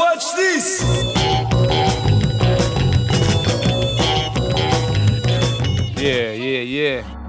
Watch this. Yeah, yeah, yeah.